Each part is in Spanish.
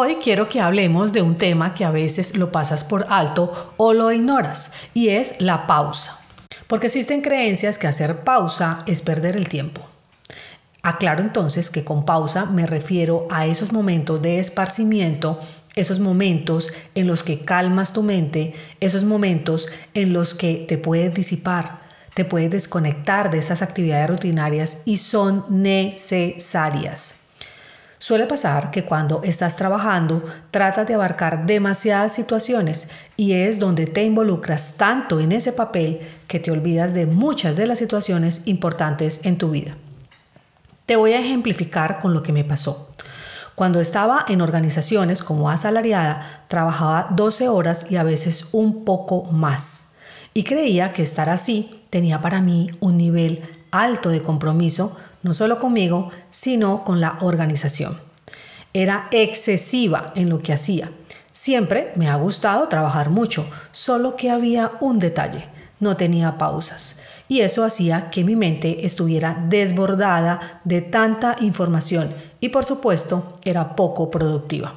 Hoy quiero que hablemos de un tema que a veces lo pasas por alto o lo ignoras y es la pausa. Porque existen creencias que hacer pausa es perder el tiempo. Aclaro entonces que con pausa me refiero a esos momentos de esparcimiento, esos momentos en los que calmas tu mente, esos momentos en los que te puedes disipar, te puedes desconectar de esas actividades rutinarias y son necesarias. Suele pasar que cuando estás trabajando tratas de abarcar demasiadas situaciones y es donde te involucras tanto en ese papel que te olvidas de muchas de las situaciones importantes en tu vida. Te voy a ejemplificar con lo que me pasó. Cuando estaba en organizaciones como asalariada, trabajaba 12 horas y a veces un poco más. Y creía que estar así tenía para mí un nivel alto de compromiso no solo conmigo, sino con la organización. Era excesiva en lo que hacía. Siempre me ha gustado trabajar mucho, solo que había un detalle, no tenía pausas. Y eso hacía que mi mente estuviera desbordada de tanta información y por supuesto era poco productiva.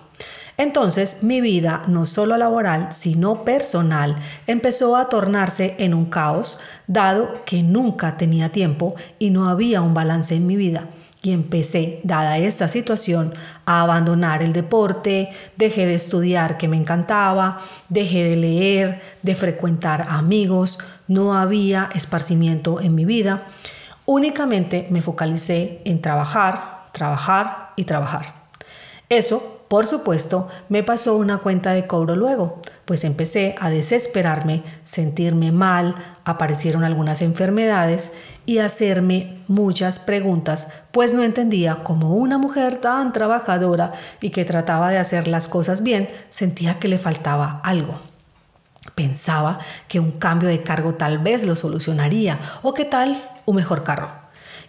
Entonces mi vida, no solo laboral, sino personal, empezó a tornarse en un caos, dado que nunca tenía tiempo y no había un balance en mi vida. Y empecé, dada esta situación, a abandonar el deporte, dejé de estudiar que me encantaba, dejé de leer, de frecuentar amigos, no había esparcimiento en mi vida. Únicamente me focalicé en trabajar, trabajar y trabajar. Eso por supuesto, me pasó una cuenta de cobro luego, pues empecé a desesperarme, sentirme mal, aparecieron algunas enfermedades y hacerme muchas preguntas, pues no entendía cómo una mujer tan trabajadora y que trataba de hacer las cosas bien sentía que le faltaba algo. Pensaba que un cambio de cargo tal vez lo solucionaría o que tal un mejor carro.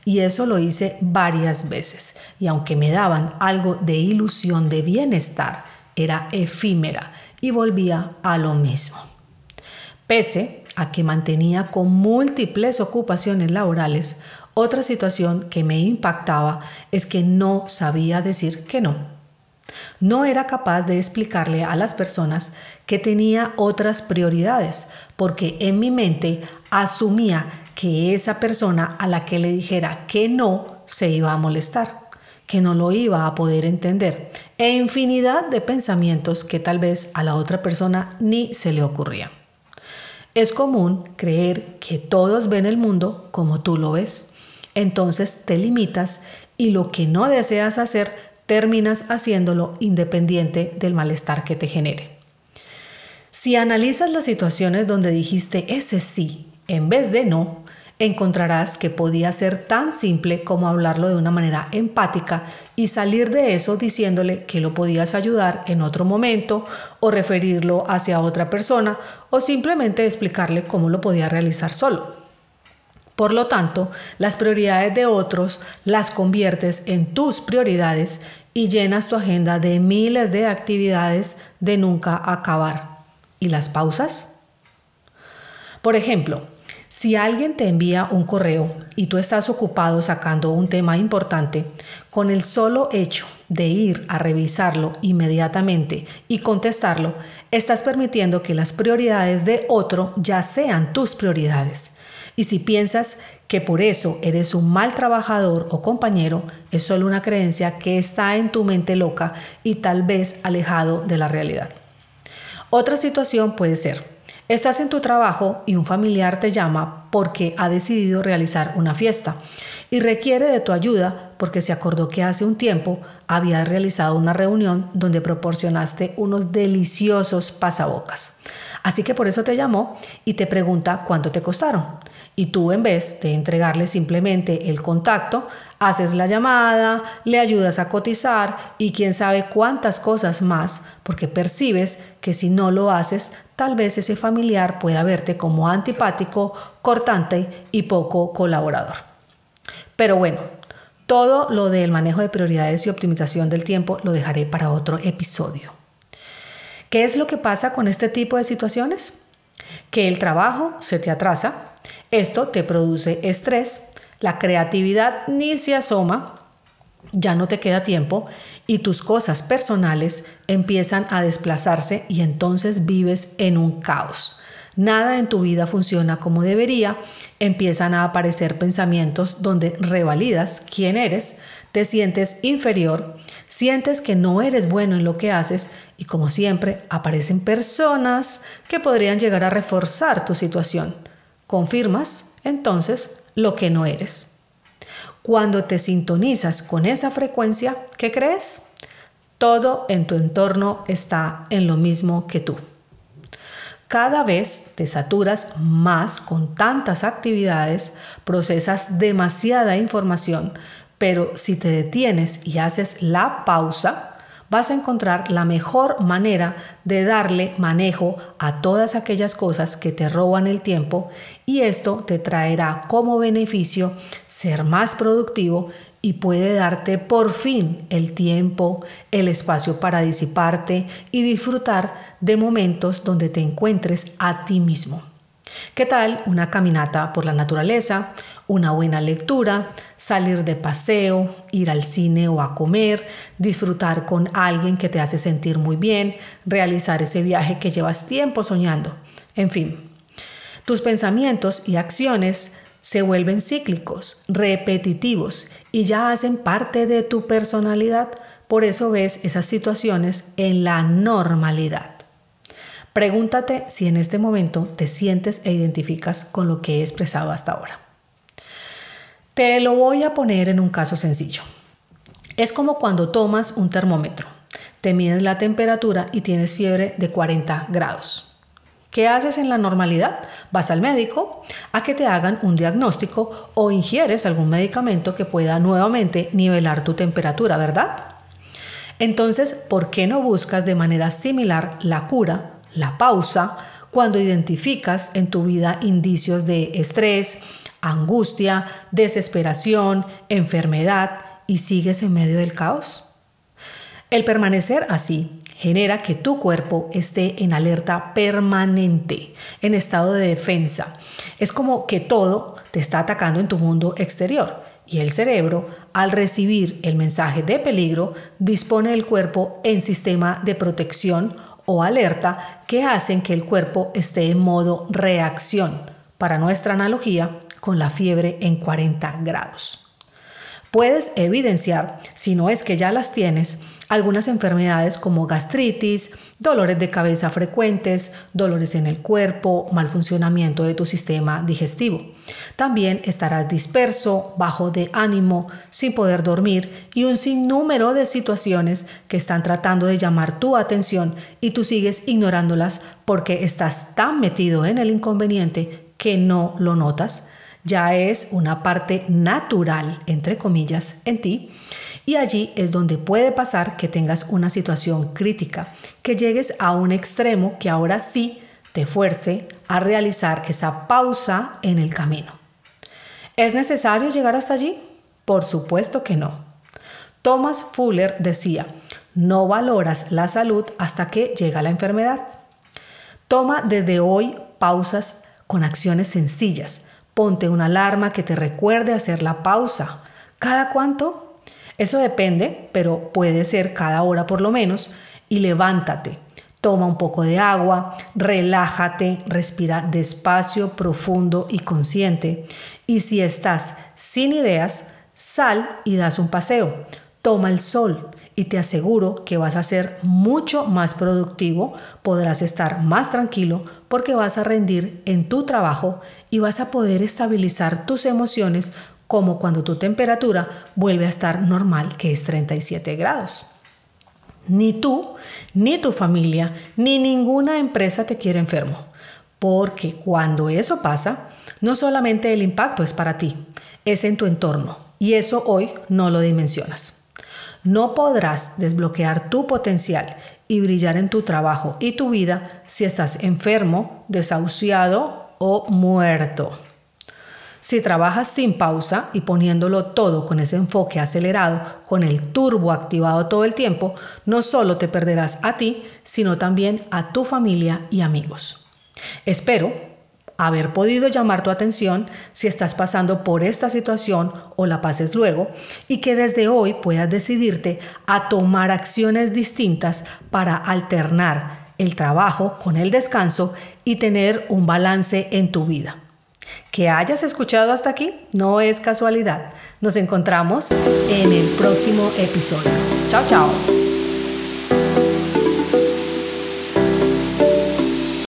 Y eso lo hice varias veces. Y aunque me daban algo de ilusión de bienestar, era efímera y volvía a lo mismo. Pese a que mantenía con múltiples ocupaciones laborales, otra situación que me impactaba es que no sabía decir que no. No era capaz de explicarle a las personas que tenía otras prioridades, porque en mi mente asumía que esa persona a la que le dijera que no se iba a molestar, que no lo iba a poder entender, e infinidad de pensamientos que tal vez a la otra persona ni se le ocurría. Es común creer que todos ven el mundo como tú lo ves. Entonces te limitas y lo que no deseas hacer terminas haciéndolo independiente del malestar que te genere. Si analizas las situaciones donde dijiste ese sí en vez de no, encontrarás que podía ser tan simple como hablarlo de una manera empática y salir de eso diciéndole que lo podías ayudar en otro momento o referirlo hacia otra persona o simplemente explicarle cómo lo podía realizar solo. Por lo tanto, las prioridades de otros las conviertes en tus prioridades y llenas tu agenda de miles de actividades de nunca acabar. ¿Y las pausas? Por ejemplo, si alguien te envía un correo y tú estás ocupado sacando un tema importante, con el solo hecho de ir a revisarlo inmediatamente y contestarlo, estás permitiendo que las prioridades de otro ya sean tus prioridades. Y si piensas que por eso eres un mal trabajador o compañero, es solo una creencia que está en tu mente loca y tal vez alejado de la realidad. Otra situación puede ser, Estás en tu trabajo y un familiar te llama porque ha decidido realizar una fiesta y requiere de tu ayuda porque se acordó que hace un tiempo habías realizado una reunión donde proporcionaste unos deliciosos pasabocas. Así que por eso te llamó y te pregunta cuánto te costaron. Y tú en vez de entregarle simplemente el contacto, haces la llamada, le ayudas a cotizar y quién sabe cuántas cosas más, porque percibes que si no lo haces, tal vez ese familiar pueda verte como antipático, cortante y poco colaborador. Pero bueno, todo lo del manejo de prioridades y optimización del tiempo lo dejaré para otro episodio. ¿Qué es lo que pasa con este tipo de situaciones? Que el trabajo se te atrasa, esto te produce estrés, la creatividad ni se asoma, ya no te queda tiempo y tus cosas personales empiezan a desplazarse y entonces vives en un caos. Nada en tu vida funciona como debería, empiezan a aparecer pensamientos donde revalidas quién eres, te sientes inferior, sientes que no eres bueno en lo que haces y como siempre aparecen personas que podrían llegar a reforzar tu situación. Confirmas entonces lo que no eres. Cuando te sintonizas con esa frecuencia, ¿qué crees? Todo en tu entorno está en lo mismo que tú. Cada vez te saturas más con tantas actividades, procesas demasiada información, pero si te detienes y haces la pausa, vas a encontrar la mejor manera de darle manejo a todas aquellas cosas que te roban el tiempo y esto te traerá como beneficio ser más productivo y puede darte por fin el tiempo, el espacio para disiparte y disfrutar de momentos donde te encuentres a ti mismo. ¿Qué tal una caminata por la naturaleza, una buena lectura, salir de paseo, ir al cine o a comer, disfrutar con alguien que te hace sentir muy bien, realizar ese viaje que llevas tiempo soñando? En fin, tus pensamientos y acciones se vuelven cíclicos, repetitivos y ya hacen parte de tu personalidad. Por eso ves esas situaciones en la normalidad. Pregúntate si en este momento te sientes e identificas con lo que he expresado hasta ahora. Te lo voy a poner en un caso sencillo. Es como cuando tomas un termómetro, te mides la temperatura y tienes fiebre de 40 grados. ¿Qué haces en la normalidad? Vas al médico a que te hagan un diagnóstico o ingieres algún medicamento que pueda nuevamente nivelar tu temperatura, ¿verdad? Entonces, ¿por qué no buscas de manera similar la cura la pausa cuando identificas en tu vida indicios de estrés, angustia, desesperación, enfermedad y sigues en medio del caos? El permanecer así genera que tu cuerpo esté en alerta permanente, en estado de defensa. Es como que todo te está atacando en tu mundo exterior y el cerebro, al recibir el mensaje de peligro, dispone el cuerpo en sistema de protección o alerta que hacen que el cuerpo esté en modo reacción, para nuestra analogía, con la fiebre en 40 grados. Puedes evidenciar, si no es que ya las tienes, algunas enfermedades como gastritis, dolores de cabeza frecuentes, dolores en el cuerpo, mal funcionamiento de tu sistema digestivo. También estarás disperso, bajo de ánimo, sin poder dormir y un sinnúmero de situaciones que están tratando de llamar tu atención y tú sigues ignorándolas porque estás tan metido en el inconveniente que no lo notas. Ya es una parte natural, entre comillas, en ti y allí es donde puede pasar que tengas una situación crítica, que llegues a un extremo que ahora sí te fuerce a realizar esa pausa en el camino. ¿Es necesario llegar hasta allí? Por supuesto que no. Thomas Fuller decía, no valoras la salud hasta que llega la enfermedad. Toma desde hoy pausas con acciones sencillas. Ponte una alarma que te recuerde hacer la pausa. ¿Cada cuánto? Eso depende, pero puede ser cada hora por lo menos. Y levántate, toma un poco de agua, relájate, respira despacio, profundo y consciente. Y si estás sin ideas, sal y das un paseo. Toma el sol y te aseguro que vas a ser mucho más productivo, podrás estar más tranquilo porque vas a rendir en tu trabajo y vas a poder estabilizar tus emociones como cuando tu temperatura vuelve a estar normal, que es 37 grados. Ni tú, ni tu familia, ni ninguna empresa te quiere enfermo, porque cuando eso pasa, no solamente el impacto es para ti, es en tu entorno, y eso hoy no lo dimensionas. No podrás desbloquear tu potencial y brillar en tu trabajo y tu vida si estás enfermo, desahuciado o muerto. Si trabajas sin pausa y poniéndolo todo con ese enfoque acelerado, con el turbo activado todo el tiempo, no solo te perderás a ti, sino también a tu familia y amigos. Espero haber podido llamar tu atención si estás pasando por esta situación o la pases luego y que desde hoy puedas decidirte a tomar acciones distintas para alternar el trabajo con el descanso y tener un balance en tu vida. Que hayas escuchado hasta aquí no es casualidad. Nos encontramos en el próximo episodio. Chao, chao.